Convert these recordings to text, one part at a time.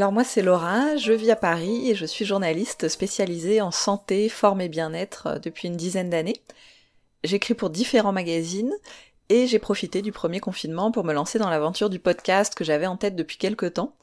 Alors moi c'est Laura, je vis à Paris et je suis journaliste spécialisée en santé, forme et bien-être euh, depuis une dizaine d'années. J'écris pour différents magazines et j'ai profité du premier confinement pour me lancer dans l'aventure du podcast que j'avais en tête depuis quelques temps.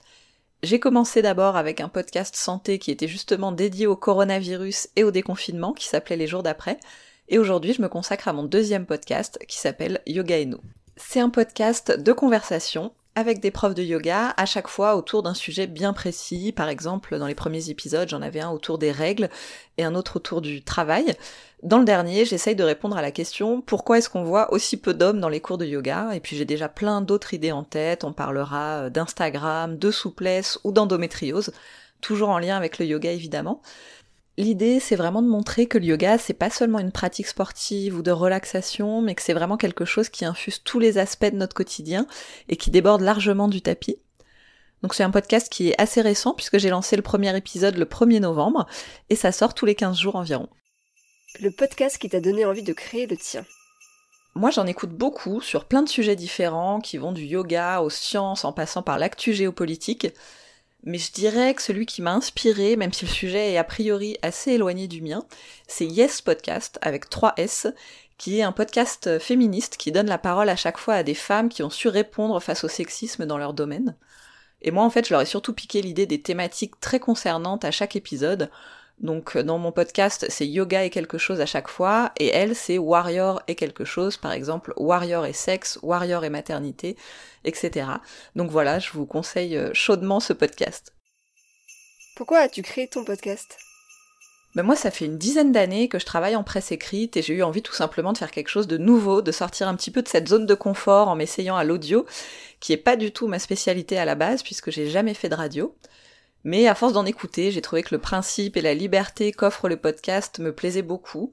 J'ai commencé d'abord avec un podcast santé qui était justement dédié au coronavirus et au déconfinement qui s'appelait Les jours d'après. Et aujourd'hui je me consacre à mon deuxième podcast qui s'appelle Yoga et nous. C'est un podcast de conversation avec des profs de yoga, à chaque fois autour d'un sujet bien précis. Par exemple, dans les premiers épisodes, j'en avais un autour des règles et un autre autour du travail. Dans le dernier, j'essaye de répondre à la question pourquoi est-ce qu'on voit aussi peu d'hommes dans les cours de yoga? Et puis j'ai déjà plein d'autres idées en tête. On parlera euh, d'Instagram, de souplesse ou d'endométriose, toujours en lien avec le yoga évidemment. L'idée, c'est vraiment de montrer que le yoga, c'est pas seulement une pratique sportive ou de relaxation, mais que c'est vraiment quelque chose qui infuse tous les aspects de notre quotidien et qui déborde largement du tapis. Donc c'est un podcast qui est assez récent puisque j'ai lancé le premier épisode le 1er novembre et ça sort tous les 15 jours environ. Le podcast qui t'a donné envie de créer le tien. Moi j'en écoute beaucoup sur plein de sujets différents qui vont du yoga aux sciences en passant par l'actu géopolitique mais je dirais que celui qui m'a inspiré, même si le sujet est a priori assez éloigné du mien, c'est Yes Podcast avec 3 S, qui est un podcast féministe qui donne la parole à chaque fois à des femmes qui ont su répondre face au sexisme dans leur domaine. Et moi en fait je leur ai surtout piqué l'idée des thématiques très concernantes à chaque épisode, donc euh, dans mon podcast, c'est yoga et quelque chose à chaque fois, et elle, c'est warrior et quelque chose, par exemple warrior et sexe, warrior et maternité, etc. Donc voilà, je vous conseille euh, chaudement ce podcast. Pourquoi as-tu créé ton podcast? Ben moi, ça fait une dizaine d'années que je travaille en presse écrite et j'ai eu envie tout simplement de faire quelque chose de nouveau, de sortir un petit peu de cette zone de confort en m'essayant à l'audio, qui est pas du tout ma spécialité à la base puisque j'ai jamais fait de radio. Mais à force d'en écouter, j'ai trouvé que le principe et la liberté qu'offre le podcast me plaisaient beaucoup.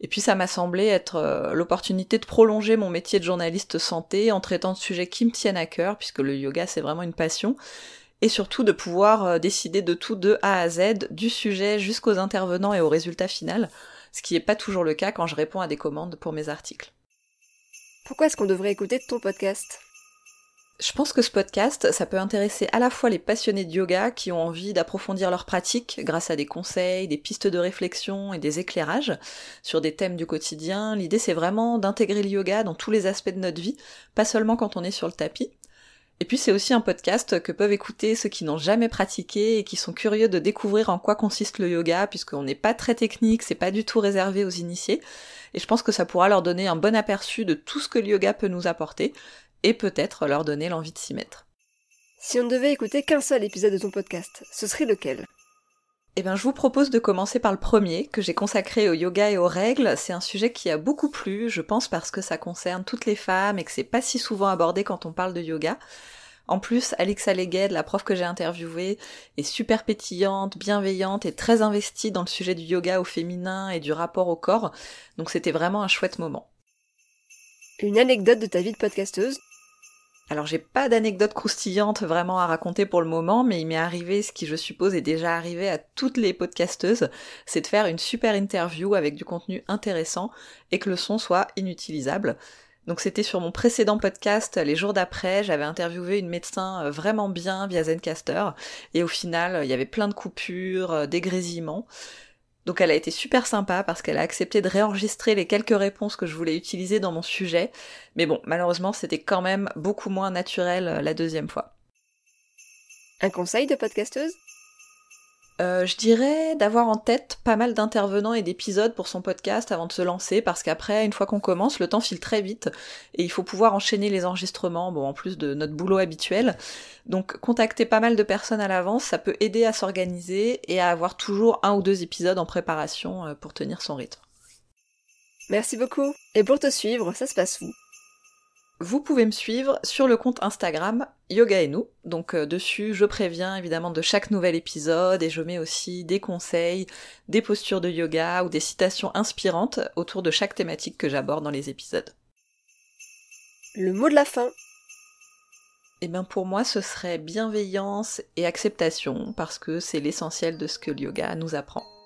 Et puis ça m'a semblé être euh, l'opportunité de prolonger mon métier de journaliste santé en traitant de sujets qui me tiennent à cœur, puisque le yoga c'est vraiment une passion, et surtout de pouvoir euh, décider de tout de A à Z, du sujet jusqu'aux intervenants et au résultat final, ce qui n'est pas toujours le cas quand je réponds à des commandes pour mes articles. Pourquoi est-ce qu'on devrait écouter ton podcast? Je pense que ce podcast, ça peut intéresser à la fois les passionnés de yoga qui ont envie d'approfondir leur pratique grâce à des conseils, des pistes de réflexion et des éclairages sur des thèmes du quotidien. L'idée c'est vraiment d'intégrer le yoga dans tous les aspects de notre vie, pas seulement quand on est sur le tapis. Et puis c'est aussi un podcast que peuvent écouter ceux qui n'ont jamais pratiqué et qui sont curieux de découvrir en quoi consiste le yoga, puisqu'on n'est pas très technique, c'est pas du tout réservé aux initiés. Et je pense que ça pourra leur donner un bon aperçu de tout ce que le yoga peut nous apporter, et peut-être leur donner l'envie de s'y mettre. Si on ne devait écouter qu'un seul épisode de ton podcast, ce serait lequel? Eh bien, je vous propose de commencer par le premier, que j'ai consacré au yoga et aux règles. C'est un sujet qui a beaucoup plu, je pense parce que ça concerne toutes les femmes et que c'est pas si souvent abordé quand on parle de yoga. En plus, Alexa Legued, la prof que j'ai interviewée, est super pétillante, bienveillante et très investie dans le sujet du yoga au féminin et du rapport au corps. Donc c'était vraiment un chouette moment. Une anecdote de ta vie de podcasteuse? Alors j'ai pas d'anecdote croustillante vraiment à raconter pour le moment, mais il m'est arrivé ce qui je suppose est déjà arrivé à toutes les podcasteuses, c'est de faire une super interview avec du contenu intéressant et que le son soit inutilisable. Donc c'était sur mon précédent podcast, les jours d'après, j'avais interviewé une médecin euh, vraiment bien via Zencaster, et au final il y avait plein de coupures, euh, des. Donc elle a été super sympa parce qu'elle a accepté de réenregistrer les quelques réponses que je voulais utiliser dans mon sujet. Mais bon, malheureusement, c'était quand même beaucoup moins naturel euh, la deuxième fois. Un conseil de podcasteuse? Euh, je dirais d'avoir en tête pas mal d'intervenants et d'épisodes pour son podcast avant de se lancer, parce qu'après, une fois qu'on commence, le temps file très vite et il faut pouvoir enchaîner les enregistrements, bon, en plus de notre boulot habituel. Donc, contacter pas mal de personnes à l'avance, ça peut aider à s'organiser et à avoir toujours un ou deux épisodes en préparation euh, pour tenir son rythme. Merci beaucoup. Et pour te suivre, ça se passe où? Vous pouvez me suivre sur le compte Instagram Yoga et nous. Donc euh, dessus, je préviens évidemment de chaque nouvel épisode et je mets aussi des conseils, des postures de yoga ou des citations inspirantes autour de chaque thématique que j'aborde dans les épisodes. Le mot de la fin. Eh bien pour moi, ce serait bienveillance et acceptation parce que c'est l'essentiel de ce que le yoga nous apprend.